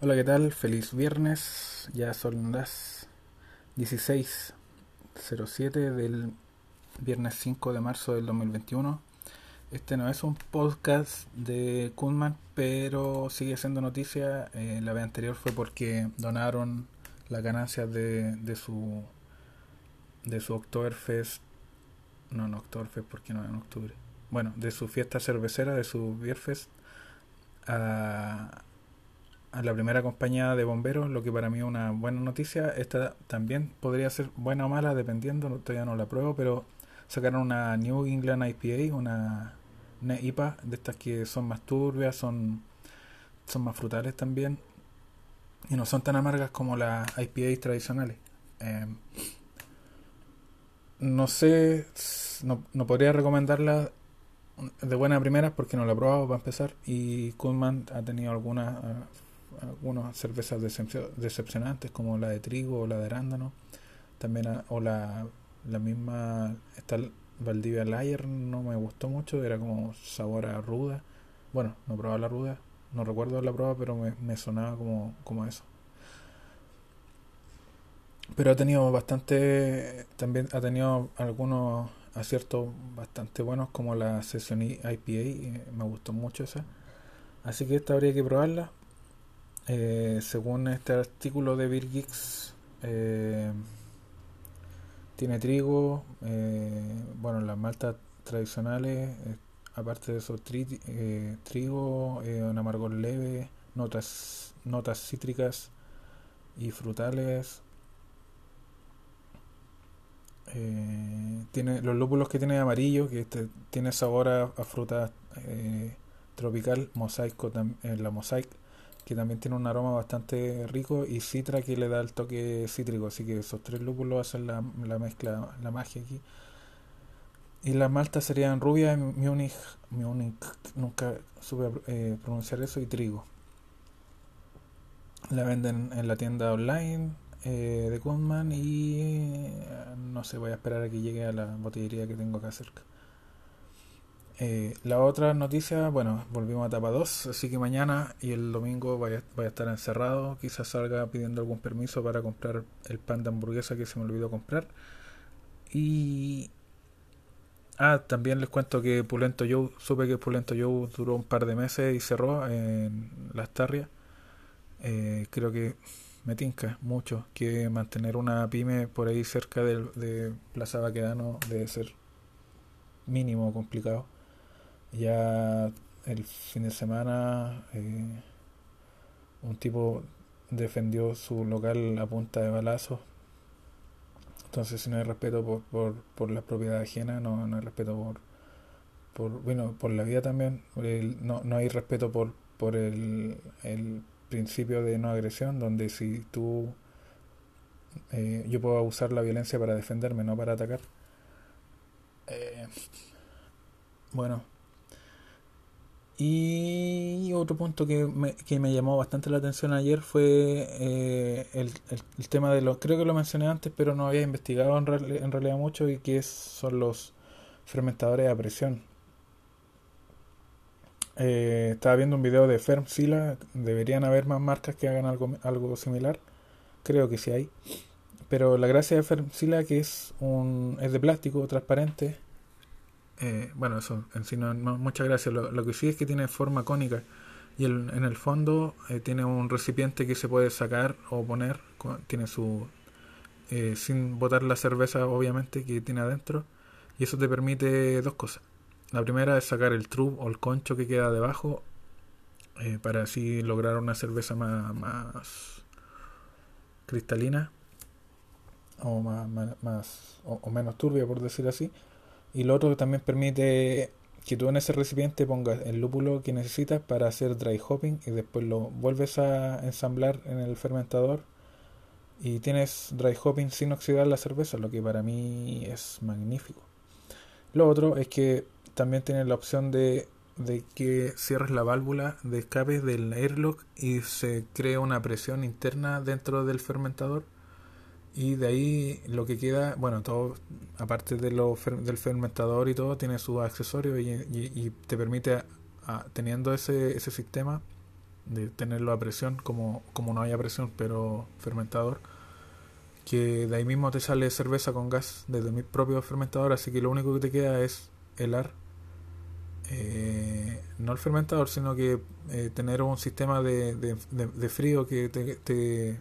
Hola, ¿qué tal? Feliz viernes. Ya son las 16.07 del viernes 5 de marzo del 2021. Este no es un podcast de Kunman, pero sigue siendo noticia. Eh, la vez anterior fue porque donaron las ganancias de, de su de su Oktoberfest. No, no Oktoberfest porque no en octubre. Bueno, de su fiesta cervecera, de su Bierfest a a la primera compañía de bomberos, lo que para mí es una buena noticia. Esta también podría ser buena o mala, dependiendo, todavía no la pruebo, pero sacaron una New England IPA, una, IPA de estas que son más turbias, son, son más frutales también, y no son tan amargas como las IPA tradicionales. Em, no sé, no, no podría recomendarla de buena primera porque no la he probado para empezar y Kuhlman ha tenido algunas algunas cervezas decepcionantes como la de trigo o la de arándano. También o la, la misma esta Valdivia Layer no me gustó mucho, era como sabor a ruda. Bueno, no probaba la ruda, no recuerdo la prueba, pero me, me sonaba como, como eso. Pero ha tenido bastante, también ha tenido algunos aciertos bastante buenos como la sesión IPA, me gustó mucho esa. Así que esta habría que probarla. Eh, según este artículo de Beer eh, tiene trigo, eh, bueno, las maltas tradicionales, aparte de eso, trigo, un amargor leve, notas, notas cítricas y frutales. tiene los lúpulos que tiene amarillo, que este, tiene sabor a, fruta tropical, mosaico, la mosaic que también tiene un aroma bastante rico, y Citra que le da el toque cítrico, así que esos tres lúpulos hacen la, mezcla, la magia aquí. Y las maltas serían rubia, Munich, Munich, nunca supe eh, pronunciar eso, y trigo. La venden en la tienda online eh, de Kundman y eh, no sé, voy a esperar a que llegue a la botillería que tengo acá cerca. Eh, la otra noticia, bueno, volvimos a etapa 2, así que mañana y el domingo voy a, estar encerrado. Quizás salga pidiendo algún permiso para comprar el pan de hamburguesa que se me olvidó comprar. Y. Ah, también les cuento que Pulento Joe, supe que Pulento Joe duró un par de meses y cerró en Las Tarrias. Eh, creo que me tinca mucho que mantener una pyme por ahí cerca de, de Plaza Baquedano debe ser mínimo complicado. Ya el fin de semana eh, un tipo defendió su local a punta de balazos. Entonces si no hay respeto por, por, por la propiedad ajena, no, no hay respeto por, por, bueno, por la vida también. no, no hay respeto por, por el, el principio de no agresión, donde si tú... Eh, yo puedo usar la violencia para defenderme, no para atacar. Eh, bueno, y otro punto que me, que me llamó bastante la atención ayer fue eh, el, el, tema de los, creo que lo mencioné antes, pero no había investigado en, en realidad mucho, y que son los fermentadores a presión. Eh, estaba viendo un video de Fermsila, deberían haber más marcas que hagan algo, algo similar, creo que sí hay. Pero la gracia de Fermsila que es, un, es de plástico transparente eh, bueno, eso en sí no, muchas gracias. Lo, que sí es que tiene forma cónica y en el fondo eh, tiene un recipiente que se puede sacar o poner, tiene su eh, sin botar la cerveza obviamente que tiene adentro y eso te permite dos cosas. La primera es sacar el trub o el concho que queda debajo para así lograr una cerveza más, más cristalina o más, más, o menos turbia por decir así y lo otro también permite que tú en ese recipiente pongas el lúpulo que necesitas para hacer dry hopping y después lo vuelves a ensamblar en el fermentador y tienes dry hopping sin oxidar la cerveza, lo que para mí es magnífico. Lo otro es que también tienes la opción de, de que cierres la válvula de escape del airlock y se crea una presión interna dentro del fermentador y de ahí lo que queda, bueno, todo, aparte de lo del fermentador y todo, tiene sus accesorios y, te permite, teniendo ese, ese sistema de tenerlo a presión, como, como no haya presión, pero fermentador, que de ahí mismo te sale cerveza con gas desde mi propio fermentador, así que lo único que te queda es helar, eh, no el fermentador, sino que eh, tener un sistema de, de, frío que te, te,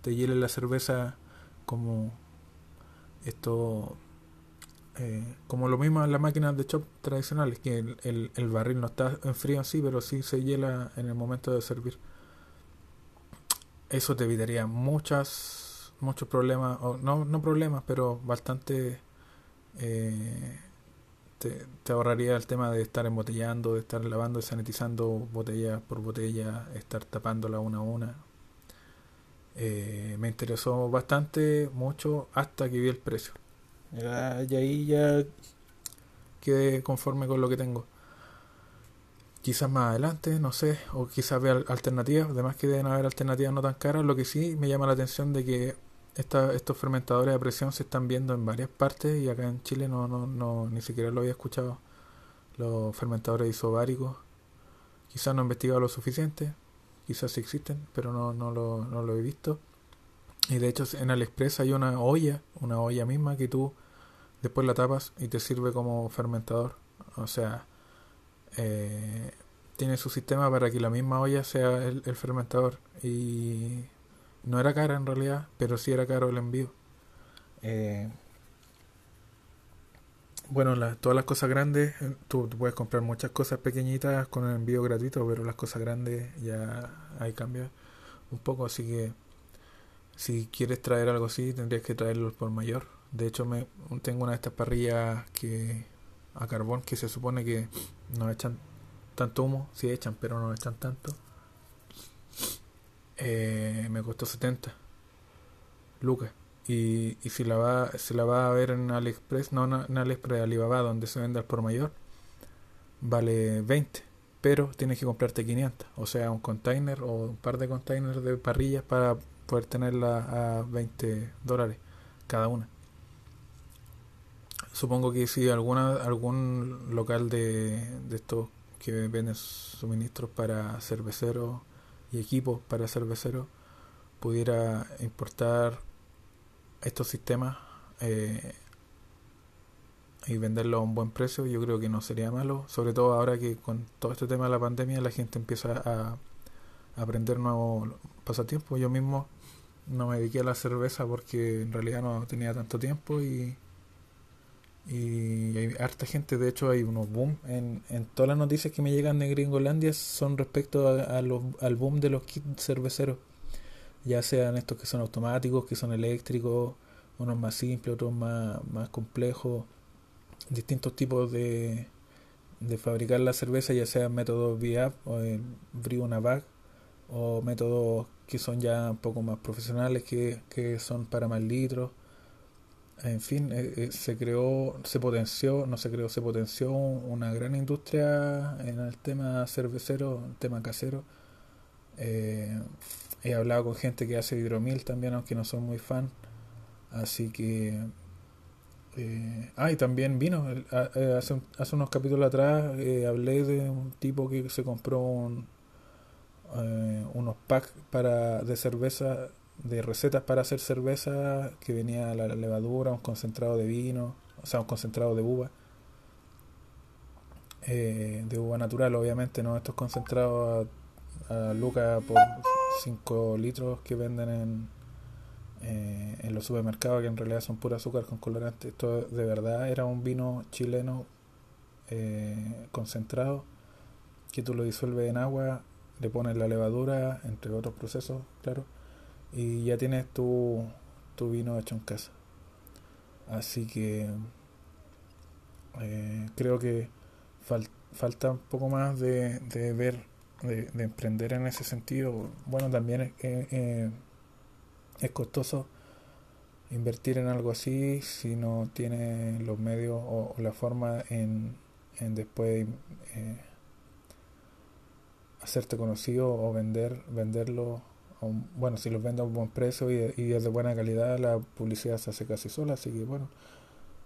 te hiele la cerveza como esto eh, como lo mismo en las máquinas de chop tradicionales, que el, el, barril no está en frío así, pero sí se hiela en el momento de servir. Eso te evitaría muchas, muchos problemas, o no, no problemas, pero bastante... Eh, te, te, ahorraría el tema de estar embotellando, de estar lavando y sanitizando botella por botella, estar tapándola una a una. Eh, me interesó bastante, mucho, hasta que vi el precio. y ahí ya quedé conforme con lo que tengo. Quizás más adelante, no sé, o quizás vea alternativas, además que deben haber alternativas no tan caras. Lo que sí me llama la atención de que estos fermentadores de presión se están viendo en varias partes y acá en Chile no, no, no ni siquiera lo había escuchado. Los fermentadores isobáricos. Quizás no he investigado lo suficiente, quizás existen, pero no, no, lo, no lo he visto. Y de hecho en AliExpress hay una olla, una olla misma que tú después la tapas y te sirve como fermentador. O sea, eh, tiene su sistema para que la misma olla sea el, el, fermentador. Y no era cara en realidad, pero sí era caro el envío. Eh, bueno, todas las cosas grandes, eh, tú, puedes comprar muchas cosas pequeñitas con el envío gratuito, pero las cosas grandes ya hay cambios un poco, así que si quieres traer algo así, tendrías que traerlo por mayor. De hecho, me tengo una de estas parrillas que a carbón que se supone que no echan tanto humo, sí echan, pero no echan tanto. Eh, me costó 70 lucas. Y, y si la va si la va a ver en AliExpress, no en AliExpress, Alibaba, donde se vende al por mayor, vale 20. Pero tienes que comprarte 500, o sea, un container o un par de containers de parrillas para poder tenerla a 20 dólares cada una. Supongo que si alguna algún local de, de estos que venden suministros para cerveceros y equipos para cerveceros pudiera importar estos sistemas eh, y venderlo a un buen precio, yo creo que no sería malo, sobre todo ahora que con todo este tema de la pandemia la gente empieza a, aprender nuevos pasatiempos. Yo mismo no me dediqué a la cerveza porque en realidad no tenía tanto tiempo y, y hay harta gente, de hecho hay unos boom en, en todas las noticias que me llegan de Gringolandia son respecto a, al boom de los kits cerveceros ya sean estos que son automáticos, que son eléctricos, unos más simples, otros más, más complejos, distintos tipos de, de fabricar la cerveza, ya sean métodos VIAP o Brew Bag o métodos que son ya un poco más profesionales, que, que son para más litros. En fin, eh, eh, se creó, se potenció, no se creó, se potenció una gran industria en el tema cervecero, el tema casero. Eh, He hablado con gente que hace hidromil también, aunque no soy muy fan. Así que... Eh, ah, y también vino. Eh, hace, hace, unos capítulos atrás eh, hablé de un tipo que se compró un, eh, unos packs para, de cerveza, de recetas para hacer cerveza, que venía la levadura, un concentrado de vino, o sea, un concentrado de uva. de uva natural, obviamente, no estos concentrados a, a Luca por 5 litros que venden en, eh, en los supermercados, que en realidad son pura azúcar con colorante. Esto de verdad era un vino chileno eh, concentrado que tú lo disuelves en agua, le pones la levadura, entre otros procesos, claro, y ya tienes tu, tu vino hecho en casa. Así que eh, creo que falta un poco más de, de ver de, emprender en ese sentido. Bueno, también es, eh, es costoso invertir en algo así si no tiene los medios o, la forma en, en después eh, hacerte conocido o vender venderlo bueno si los vende a un buen precio y, y es de buena calidad la publicidad se hace casi sola así que bueno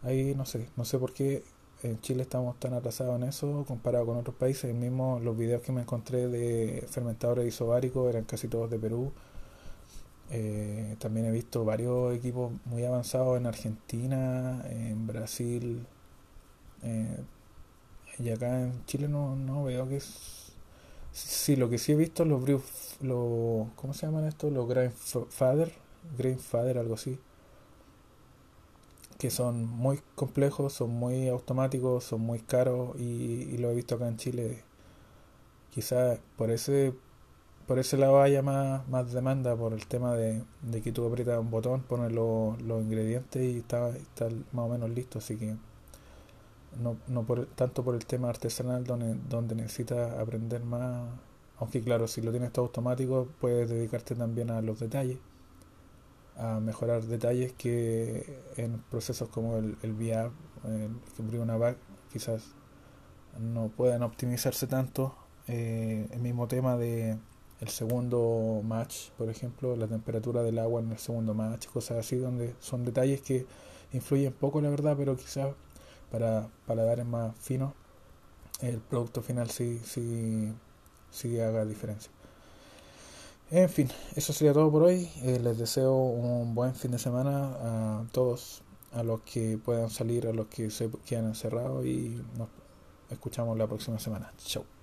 ahí no sé no sé por qué en Chile estamos tan atrasados en eso comparado con otros países. El mismo, los videos que me encontré de fermentadores isobáricos eran casi todos de Perú. Eh, también he visto varios equipos muy avanzados en Argentina, en Brasil. Eh, y acá en Chile no, no veo que es... Sí, lo que sí he visto los brew, los, ¿cómo se llaman estos? Los Grandfather, Grandfather, algo así que son muy complejos, son muy automáticos, son muy caros y, lo he visto acá en Chile. Quizás por ese por ese lado haya más, más demanda por el tema de, que tú aprietas un botón, pones los ingredientes y está, está más o menos listo, así que no, no por, tanto por el tema artesanal donde, donde necesitas aprender más, aunque claro, si lo tienes todo automático puedes dedicarte también a los detalles a mejorar detalles que en procesos como el, el VR, el una back, quizás no puedan optimizarse tanto. Eh, el mismo tema de el segundo match, por ejemplo, la temperatura del agua en el segundo match, cosas así, donde son detalles que influyen poco, la verdad, pero quizás para paladares más finos, el producto final sí, sí, sí haga diferencia. En fin, eso sería todo por hoy. Eh, les deseo un buen fin de semana a todos, a los que puedan salir, a los que se quedan encerrados y nos escuchamos la próxima semana. Chau.